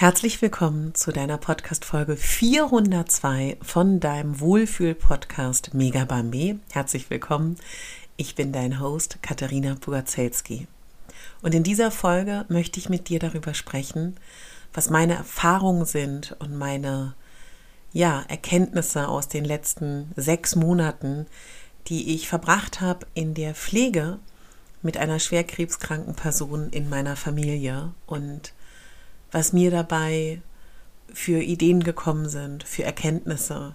Herzlich willkommen zu deiner Podcast-Folge 402 von deinem Wohlfühl-Podcast Mega Bambi. Herzlich willkommen. Ich bin dein Host Katharina Pugacelski. Und in dieser Folge möchte ich mit dir darüber sprechen, was meine Erfahrungen sind und meine ja, Erkenntnisse aus den letzten sechs Monaten, die ich verbracht habe in der Pflege mit einer schwerkrebskranken Person in meiner Familie und was mir dabei für Ideen gekommen sind, für Erkenntnisse.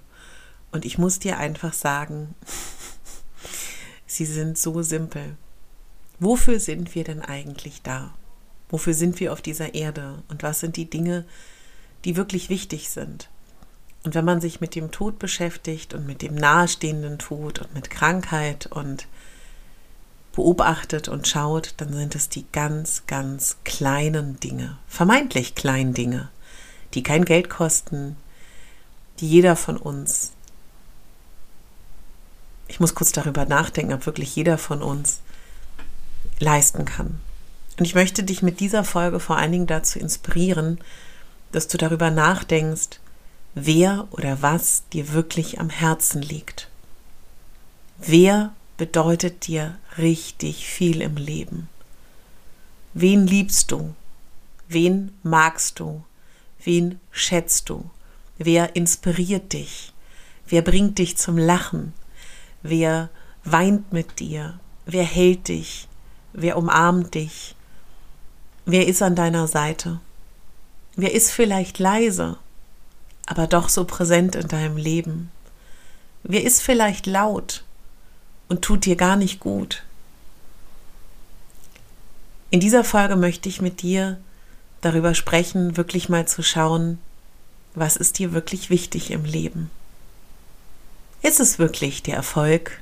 Und ich muss dir einfach sagen, sie sind so simpel. Wofür sind wir denn eigentlich da? Wofür sind wir auf dieser Erde? Und was sind die Dinge, die wirklich wichtig sind? Und wenn man sich mit dem Tod beschäftigt und mit dem nahestehenden Tod und mit Krankheit und beobachtet und schaut, dann sind es die ganz, ganz kleinen Dinge, vermeintlich kleinen Dinge, die kein Geld kosten, die jeder von uns, ich muss kurz darüber nachdenken, ob wirklich jeder von uns leisten kann. Und ich möchte dich mit dieser Folge vor allen Dingen dazu inspirieren, dass du darüber nachdenkst, wer oder was dir wirklich am Herzen liegt. Wer bedeutet dir richtig viel im Leben. Wen liebst du? Wen magst du? Wen schätzt du? Wer inspiriert dich? Wer bringt dich zum Lachen? Wer weint mit dir? Wer hält dich? Wer umarmt dich? Wer ist an deiner Seite? Wer ist vielleicht leise, aber doch so präsent in deinem Leben? Wer ist vielleicht laut, und tut dir gar nicht gut. In dieser Folge möchte ich mit dir darüber sprechen, wirklich mal zu schauen, was ist dir wirklich wichtig im Leben? Ist es wirklich der Erfolg?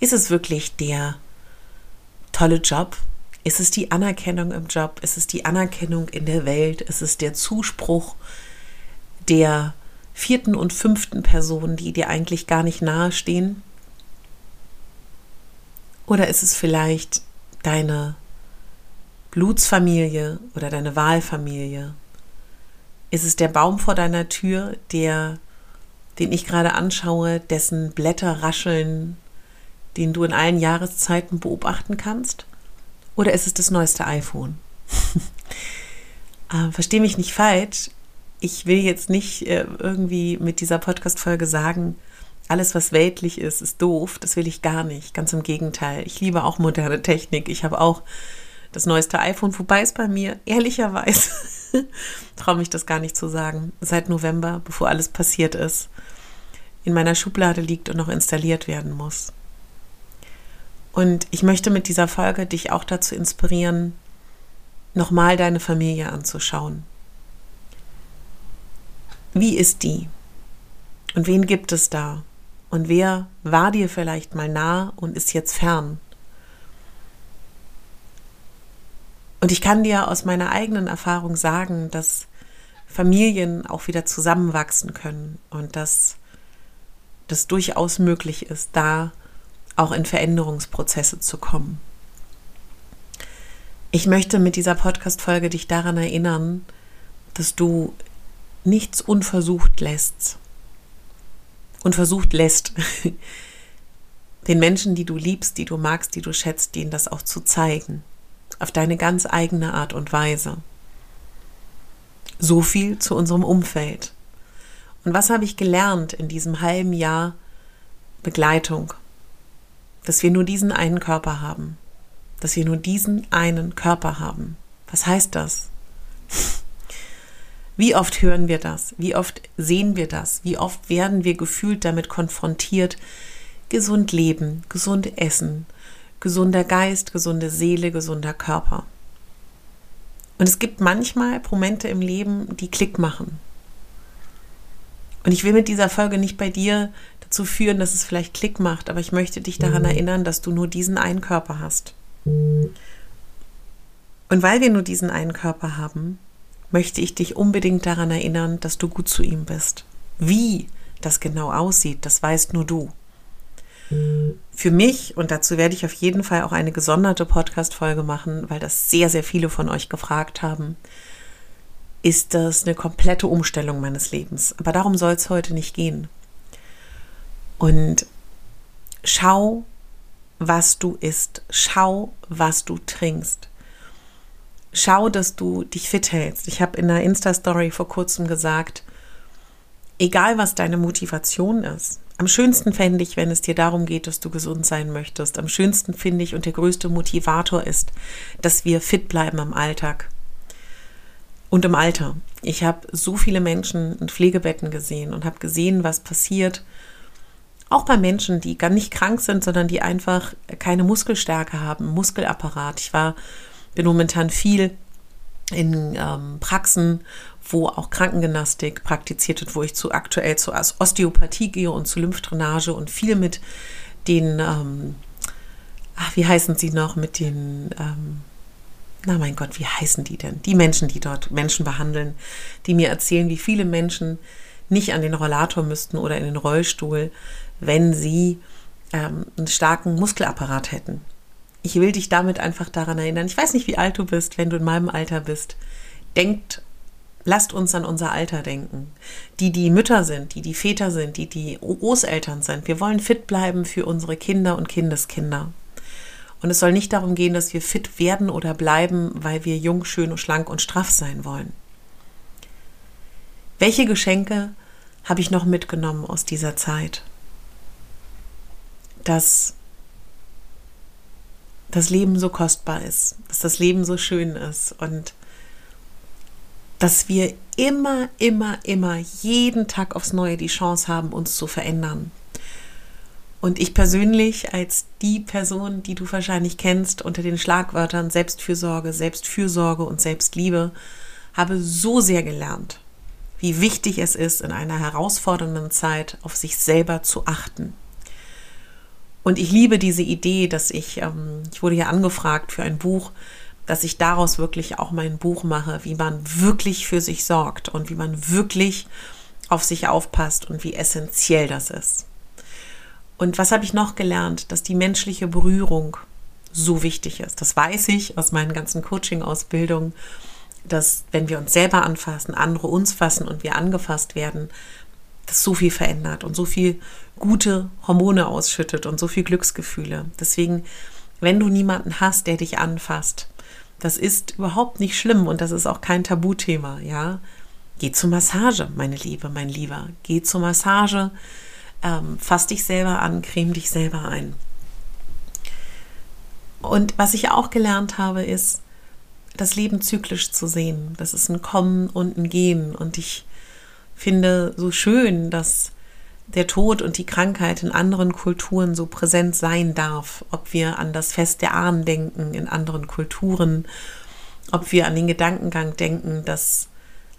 Ist es wirklich der tolle Job? Ist es die Anerkennung im Job? Ist es die Anerkennung in der Welt? Ist es der Zuspruch der vierten und fünften Person, die dir eigentlich gar nicht nahestehen? Oder ist es vielleicht deine Blutsfamilie oder deine Wahlfamilie? Ist es der Baum vor deiner Tür, der, den ich gerade anschaue, dessen Blätter rascheln, den du in allen Jahreszeiten beobachten kannst? Oder ist es das neueste iPhone? äh, Verstehe mich nicht falsch. Ich will jetzt nicht äh, irgendwie mit dieser Podcast-Folge sagen, alles, was weltlich ist, ist doof. Das will ich gar nicht. Ganz im Gegenteil. Ich liebe auch moderne Technik. Ich habe auch das neueste iPhone, wobei es bei mir ehrlicherweise, traue mich das gar nicht zu sagen, seit November, bevor alles passiert ist, in meiner Schublade liegt und noch installiert werden muss. Und ich möchte mit dieser Folge dich auch dazu inspirieren, nochmal deine Familie anzuschauen. Wie ist die? Und wen gibt es da? Und wer war dir vielleicht mal nah und ist jetzt fern? Und ich kann dir aus meiner eigenen Erfahrung sagen, dass Familien auch wieder zusammenwachsen können und dass das durchaus möglich ist, da auch in Veränderungsprozesse zu kommen. Ich möchte mit dieser Podcast-Folge dich daran erinnern, dass du nichts unversucht lässt und versucht lässt, den Menschen, die du liebst, die du magst, die du schätzt, denen das auch zu zeigen. Auf deine ganz eigene Art und Weise. So viel zu unserem Umfeld. Und was habe ich gelernt in diesem halben Jahr Begleitung? Dass wir nur diesen einen Körper haben. Dass wir nur diesen einen Körper haben. Was heißt das? Wie oft hören wir das? Wie oft sehen wir das? Wie oft werden wir gefühlt damit konfrontiert? Gesund leben, gesund essen, gesunder Geist, gesunde Seele, gesunder Körper. Und es gibt manchmal Momente im Leben, die Klick machen. Und ich will mit dieser Folge nicht bei dir dazu führen, dass es vielleicht Klick macht, aber ich möchte dich daran erinnern, dass du nur diesen einen Körper hast. Und weil wir nur diesen einen Körper haben, möchte ich dich unbedingt daran erinnern, dass du gut zu ihm bist. Wie das genau aussieht, das weißt nur du. Für mich, und dazu werde ich auf jeden Fall auch eine gesonderte Podcast-Folge machen, weil das sehr, sehr viele von euch gefragt haben, ist das eine komplette Umstellung meines Lebens. Aber darum soll es heute nicht gehen. Und schau, was du isst. Schau, was du trinkst. Schau, dass du dich fit hältst. Ich habe in der Insta-Story vor kurzem gesagt, egal was deine Motivation ist, am schönsten fände ich, wenn es dir darum geht, dass du gesund sein möchtest. Am schönsten finde ich und der größte Motivator ist, dass wir fit bleiben im Alltag und im Alter. Ich habe so viele Menschen in Pflegebetten gesehen und habe gesehen, was passiert. Auch bei Menschen, die gar nicht krank sind, sondern die einfach keine Muskelstärke haben, Muskelapparat. Ich war, bin momentan viel in ähm, Praxen, wo auch Krankengymnastik praktiziert wird, wo ich zu aktuell zu Osteopathie gehe und zu Lymphdrainage und viel mit den, ähm, ach, wie heißen sie noch, mit den, ähm, na mein Gott, wie heißen die denn? Die Menschen, die dort Menschen behandeln, die mir erzählen, wie viele Menschen nicht an den Rollator müssten oder in den Rollstuhl, wenn sie ähm, einen starken Muskelapparat hätten. Ich will dich damit einfach daran erinnern. Ich weiß nicht, wie alt du bist, wenn du in meinem Alter bist. Denkt, lasst uns an unser Alter denken. Die, die Mütter sind, die, die Väter sind, die, die Großeltern sind. Wir wollen fit bleiben für unsere Kinder und Kindeskinder. Und es soll nicht darum gehen, dass wir fit werden oder bleiben, weil wir jung, schön, schlank und straff sein wollen. Welche Geschenke habe ich noch mitgenommen aus dieser Zeit? Dass das Leben so kostbar ist, dass das Leben so schön ist und dass wir immer, immer, immer jeden Tag aufs Neue die Chance haben, uns zu verändern. Und ich persönlich als die Person, die du wahrscheinlich kennst unter den Schlagwörtern Selbstfürsorge, Selbstfürsorge und Selbstliebe, habe so sehr gelernt, wie wichtig es ist, in einer herausfordernden Zeit auf sich selber zu achten. Und ich liebe diese Idee, dass ich, ähm, ich wurde ja angefragt für ein Buch, dass ich daraus wirklich auch mein Buch mache, wie man wirklich für sich sorgt und wie man wirklich auf sich aufpasst und wie essentiell das ist. Und was habe ich noch gelernt? Dass die menschliche Berührung so wichtig ist. Das weiß ich aus meinen ganzen Coaching-Ausbildungen, dass wenn wir uns selber anfassen, andere uns fassen und wir angefasst werden, das so viel verändert und so viel gute Hormone ausschüttet und so viel Glücksgefühle. Deswegen, wenn du niemanden hast, der dich anfasst, das ist überhaupt nicht schlimm und das ist auch kein Tabuthema, ja. Geh zur Massage, meine Liebe, mein Lieber. Geh zur Massage, ähm, fass dich selber an, creme dich selber ein. Und was ich auch gelernt habe, ist, das Leben zyklisch zu sehen. Das ist ein Kommen und ein Gehen. Und ich finde so schön, dass der Tod und die Krankheit in anderen Kulturen so präsent sein darf, ob wir an das Fest der Ahnen denken in anderen Kulturen, ob wir an den Gedankengang denken, dass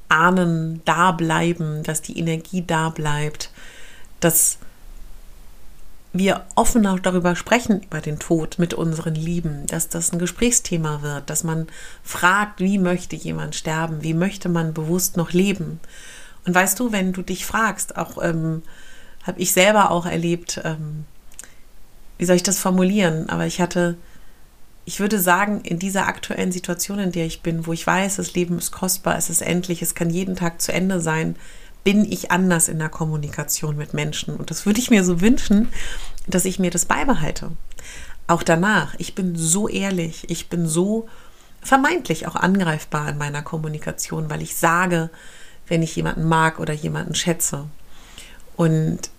Ahnen da bleiben, dass die Energie da bleibt, dass wir offener darüber sprechen, über den Tod mit unseren Lieben, dass das ein Gesprächsthema wird, dass man fragt, wie möchte jemand sterben, wie möchte man bewusst noch leben. Und weißt du, wenn du dich fragst, auch ähm, habe ich selber auch erlebt, ähm, wie soll ich das formulieren, aber ich hatte, ich würde sagen, in dieser aktuellen Situation, in der ich bin, wo ich weiß, das Leben ist kostbar, es ist endlich, es kann jeden Tag zu Ende sein, bin ich anders in der Kommunikation mit Menschen. Und das würde ich mir so wünschen, dass ich mir das beibehalte. Auch danach. Ich bin so ehrlich, ich bin so vermeintlich auch angreifbar in meiner Kommunikation, weil ich sage, wenn ich jemanden mag oder jemanden schätze. Und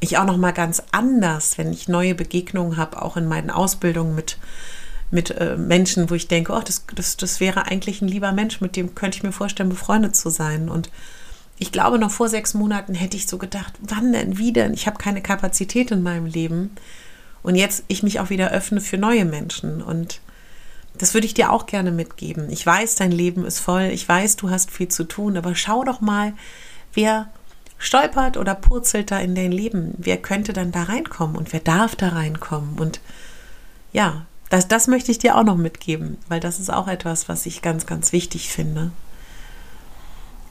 ich auch noch mal ganz anders, wenn ich neue Begegnungen habe, auch in meinen Ausbildungen mit, mit äh, Menschen, wo ich denke, oh, das, das, das wäre eigentlich ein lieber Mensch, mit dem könnte ich mir vorstellen, befreundet zu sein. Und ich glaube, noch vor sechs Monaten hätte ich so gedacht, wann denn, wie denn? Ich habe keine Kapazität in meinem Leben. Und jetzt ich mich auch wieder öffne für neue Menschen. Und das würde ich dir auch gerne mitgeben. Ich weiß, dein Leben ist voll. Ich weiß, du hast viel zu tun. Aber schau doch mal, wer stolpert oder purzelt da in dein Leben. Wer könnte dann da reinkommen und wer darf da reinkommen? Und ja, das, das möchte ich dir auch noch mitgeben, weil das ist auch etwas, was ich ganz, ganz wichtig finde.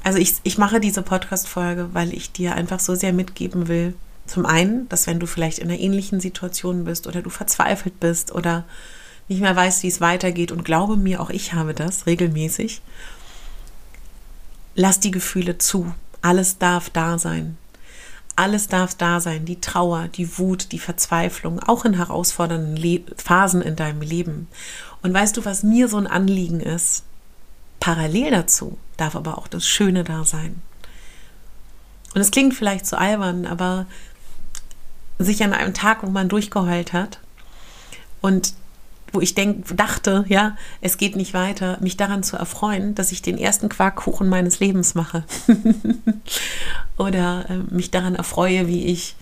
Also ich, ich mache diese Podcast-Folge, weil ich dir einfach so sehr mitgeben will. Zum einen, dass wenn du vielleicht in einer ähnlichen Situation bist oder du verzweifelt bist oder nicht mehr weißt, wie es weitergeht. Und glaube mir, auch ich habe das regelmäßig. Lass die Gefühle zu. Alles darf da sein. Alles darf da sein. Die Trauer, die Wut, die Verzweiflung, auch in herausfordernden Le Phasen in deinem Leben. Und weißt du, was mir so ein Anliegen ist? Parallel dazu darf aber auch das Schöne da sein. Und es klingt vielleicht zu albern, aber sich an einem Tag, wo man durchgeheult hat und wo ich denk, dachte, ja, es geht nicht weiter, mich daran zu erfreuen, dass ich den ersten Quarkkuchen meines Lebens mache. Oder äh, mich daran erfreue, wie ich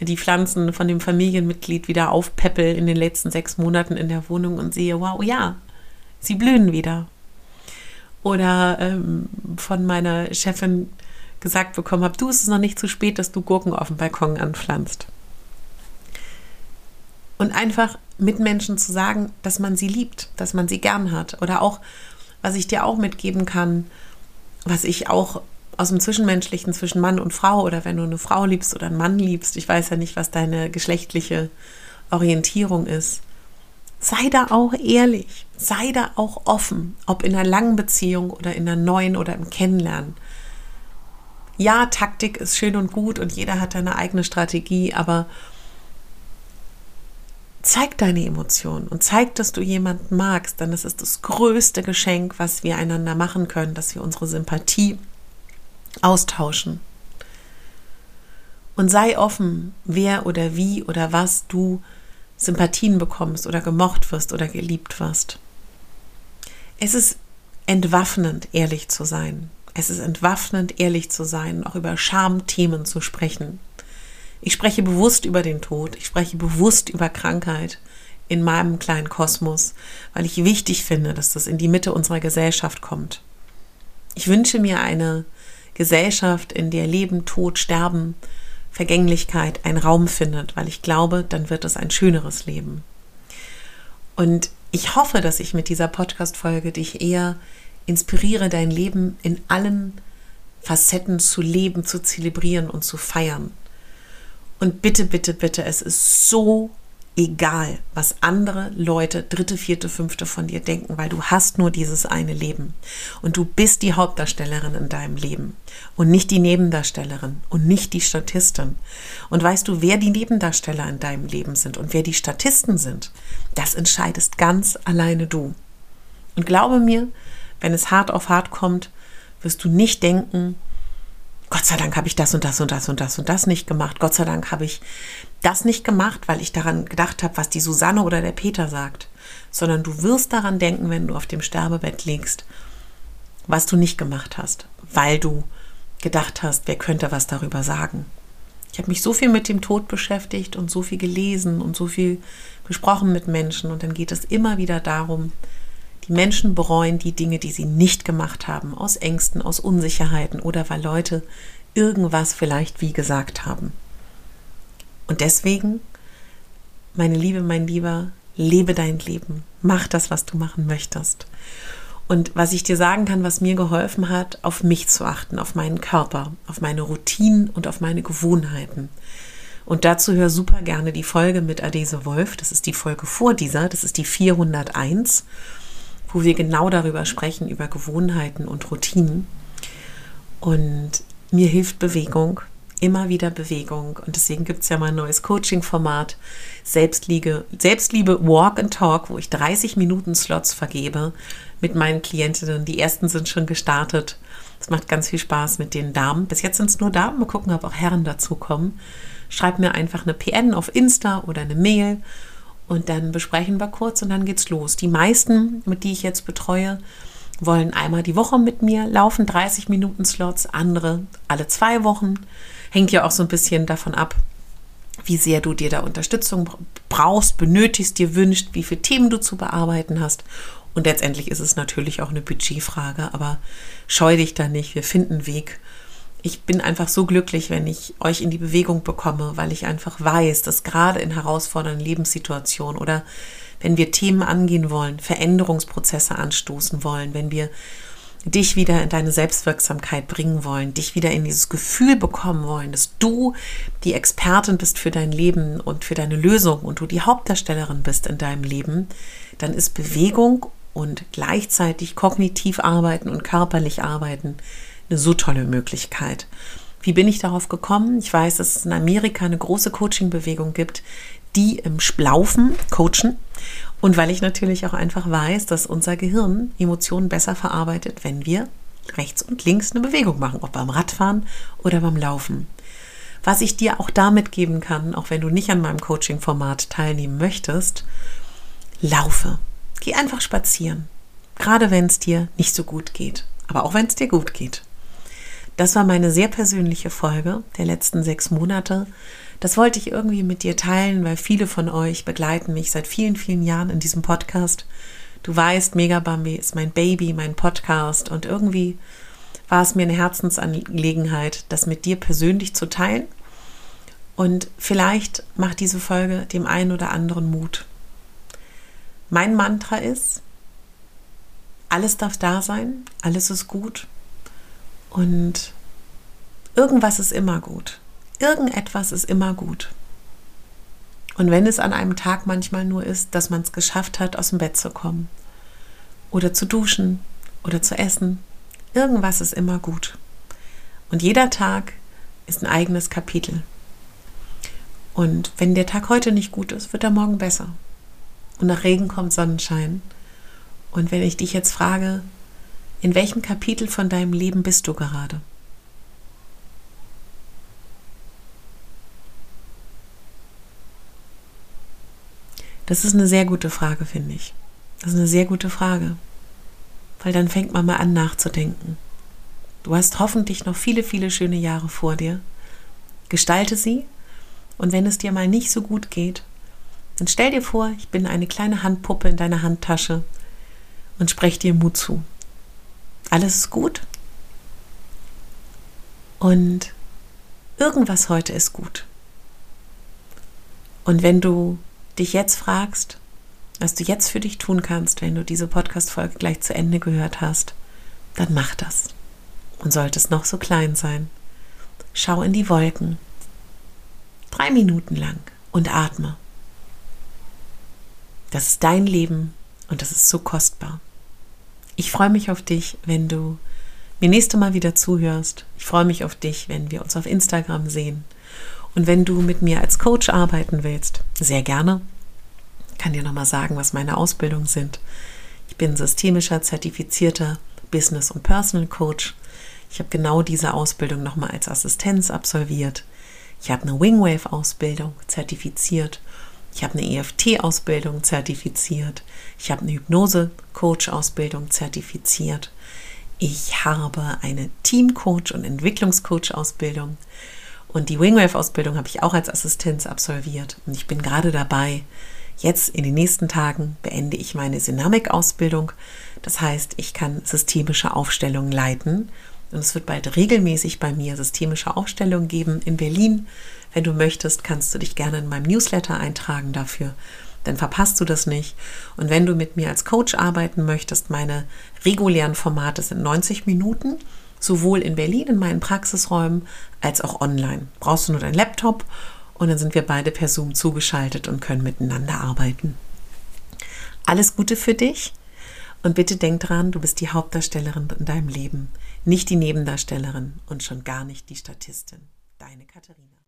die Pflanzen von dem Familienmitglied wieder aufpeppel in den letzten sechs Monaten in der Wohnung und sehe, wow, ja, sie blühen wieder. Oder ähm, von meiner Chefin gesagt bekommen habe, du, es ist noch nicht zu spät, dass du Gurken auf dem Balkon anpflanzt. Und einfach Mitmenschen zu sagen, dass man sie liebt, dass man sie gern hat. Oder auch, was ich dir auch mitgeben kann, was ich auch aus dem Zwischenmenschlichen zwischen Mann und Frau oder wenn du eine Frau liebst oder einen Mann liebst, ich weiß ja nicht, was deine geschlechtliche Orientierung ist. Sei da auch ehrlich, sei da auch offen, ob in einer langen Beziehung oder in einer neuen oder im Kennenlernen. Ja, Taktik ist schön und gut und jeder hat eine eigene Strategie, aber zeig deine Emotionen und zeig, dass du jemanden magst, denn das ist das größte Geschenk, was wir einander machen können, dass wir unsere Sympathie austauschen. Und sei offen, wer oder wie oder was du Sympathien bekommst oder gemocht wirst oder geliebt wirst. Es ist entwaffnend, ehrlich zu sein. Es ist entwaffnend, ehrlich zu sein, auch über Schamthemen zu sprechen. Ich spreche bewusst über den Tod, ich spreche bewusst über Krankheit in meinem kleinen Kosmos, weil ich wichtig finde, dass das in die Mitte unserer Gesellschaft kommt. Ich wünsche mir eine Gesellschaft, in der Leben, Tod, Sterben, Vergänglichkeit einen Raum findet, weil ich glaube, dann wird es ein schöneres Leben. Und ich hoffe, dass ich mit dieser Podcast-Folge dich eher inspiriere, dein Leben in allen Facetten zu leben, zu zelebrieren und zu feiern. Und bitte, bitte, bitte, es ist so egal, was andere Leute, dritte, vierte, fünfte von dir denken, weil du hast nur dieses eine Leben. Und du bist die Hauptdarstellerin in deinem Leben und nicht die Nebendarstellerin und nicht die Statistin. Und weißt du, wer die Nebendarsteller in deinem Leben sind und wer die Statisten sind, das entscheidest ganz alleine du. Und glaube mir, wenn es hart auf hart kommt, wirst du nicht denken, Gott sei Dank habe ich das und das und das und das und das nicht gemacht. Gott sei Dank habe ich das nicht gemacht, weil ich daran gedacht habe, was die Susanne oder der Peter sagt. Sondern du wirst daran denken, wenn du auf dem Sterbebett liegst, was du nicht gemacht hast, weil du gedacht hast, wer könnte was darüber sagen. Ich habe mich so viel mit dem Tod beschäftigt und so viel gelesen und so viel gesprochen mit Menschen und dann geht es immer wieder darum, Menschen bereuen die Dinge, die sie nicht gemacht haben, aus Ängsten, aus Unsicherheiten oder weil Leute irgendwas vielleicht wie gesagt haben. Und deswegen, meine Liebe, mein Lieber, lebe dein Leben. Mach das, was du machen möchtest. Und was ich dir sagen kann, was mir geholfen hat, auf mich zu achten, auf meinen Körper, auf meine Routinen und auf meine Gewohnheiten. Und dazu hör super gerne die Folge mit Adese Wolf. Das ist die Folge vor dieser. Das ist die 401 wo wir genau darüber sprechen, über Gewohnheiten und Routinen. Und mir hilft Bewegung, immer wieder Bewegung. Und deswegen gibt es ja mal ein neues Coaching-Format, Selbstliebe, Selbstliebe Walk and Talk, wo ich 30 Minuten Slots vergebe mit meinen Klientinnen. Die ersten sind schon gestartet. Es macht ganz viel Spaß mit den Damen. Bis jetzt sind es nur Damen. Mal gucken, ob auch Herren dazukommen. Schreib mir einfach eine PN auf Insta oder eine Mail und dann besprechen wir kurz und dann geht's los. Die meisten, mit die ich jetzt betreue, wollen einmal die Woche mit mir laufen, 30 Minuten Slots, andere alle zwei Wochen. Hängt ja auch so ein bisschen davon ab, wie sehr du dir da Unterstützung brauchst, benötigst, dir wünscht, wie viele Themen du zu bearbeiten hast. Und letztendlich ist es natürlich auch eine Budgetfrage, aber scheu dich da nicht, wir finden einen Weg. Ich bin einfach so glücklich, wenn ich euch in die Bewegung bekomme, weil ich einfach weiß, dass gerade in herausfordernden Lebenssituationen oder wenn wir Themen angehen wollen, Veränderungsprozesse anstoßen wollen, wenn wir dich wieder in deine Selbstwirksamkeit bringen wollen, dich wieder in dieses Gefühl bekommen wollen, dass du die Expertin bist für dein Leben und für deine Lösung und du die Hauptdarstellerin bist in deinem Leben, dann ist Bewegung und gleichzeitig kognitiv arbeiten und körperlich arbeiten eine so tolle Möglichkeit. Wie bin ich darauf gekommen? Ich weiß, dass es in Amerika eine große Coaching-Bewegung gibt, die im Laufen coachen. Und weil ich natürlich auch einfach weiß, dass unser Gehirn Emotionen besser verarbeitet, wenn wir rechts und links eine Bewegung machen, ob beim Radfahren oder beim Laufen. Was ich dir auch damit geben kann, auch wenn du nicht an meinem Coaching-Format teilnehmen möchtest, laufe. Geh einfach spazieren. Gerade wenn es dir nicht so gut geht, aber auch wenn es dir gut geht. Das war meine sehr persönliche Folge der letzten sechs Monate. Das wollte ich irgendwie mit dir teilen, weil viele von euch begleiten mich seit vielen, vielen Jahren in diesem Podcast. Du weißt, Mega Bambi ist mein Baby, mein Podcast und irgendwie war es mir eine Herzensangelegenheit, das mit dir persönlich zu teilen. Und vielleicht macht diese Folge dem einen oder anderen Mut. Mein Mantra ist, alles darf da sein, alles ist gut und irgendwas ist immer gut. Irgendetwas ist immer gut. Und wenn es an einem Tag manchmal nur ist, dass man es geschafft hat, aus dem Bett zu kommen oder zu duschen oder zu essen, irgendwas ist immer gut. Und jeder Tag ist ein eigenes Kapitel. Und wenn der Tag heute nicht gut ist, wird er morgen besser. Und nach Regen kommt Sonnenschein. Und wenn ich dich jetzt frage, in welchem Kapitel von deinem Leben bist du gerade? Das ist eine sehr gute Frage, finde ich. Das ist eine sehr gute Frage. Weil dann fängt man mal an nachzudenken. Du hast hoffentlich noch viele, viele schöne Jahre vor dir. Gestalte sie und wenn es dir mal nicht so gut geht, dann stell dir vor, ich bin eine kleine Handpuppe in deiner Handtasche und sprech dir Mut zu. Alles ist gut und irgendwas heute ist gut. Und wenn du dich jetzt fragst, was du jetzt für dich tun kannst, wenn du diese Podcast-Folge gleich zu Ende gehört hast, dann mach das. Und sollte es noch so klein sein, schau in die Wolken. Drei Minuten lang und atme. Das ist dein Leben und das ist so kostbar. Ich freue mich auf dich, wenn du mir nächste Mal wieder zuhörst. Ich freue mich auf dich, wenn wir uns auf Instagram sehen. Und wenn du mit mir als Coach arbeiten willst, sehr gerne. Ich kann dir nochmal sagen, was meine Ausbildungen sind. Ich bin systemischer, zertifizierter Business- und Personal Coach. Ich habe genau diese Ausbildung nochmal als Assistenz absolviert. Ich habe eine Wingwave-Ausbildung zertifiziert. Ich habe eine EFT-Ausbildung zertifiziert. Ich habe eine Hypnose-Coach-Ausbildung zertifiziert. Ich habe eine Team-Coach- und Entwicklungscoach-Ausbildung und die Wingwave-Ausbildung habe ich auch als Assistenz absolviert. Und ich bin gerade dabei, jetzt in den nächsten Tagen beende ich meine Dynamik-Ausbildung. Das heißt, ich kann systemische Aufstellungen leiten. Und es wird bald regelmäßig bei mir systemische Aufstellungen geben in Berlin. Wenn du möchtest, kannst du dich gerne in meinem Newsletter eintragen dafür. Dann verpasst du das nicht. Und wenn du mit mir als Coach arbeiten möchtest, meine regulären Formate sind 90 Minuten sowohl in Berlin in meinen Praxisräumen als auch online. Brauchst du nur deinen Laptop und dann sind wir beide per Zoom zugeschaltet und können miteinander arbeiten. Alles Gute für dich und bitte denk dran, du bist die Hauptdarstellerin in deinem Leben, nicht die Nebendarstellerin und schon gar nicht die Statistin. Deine Katharina.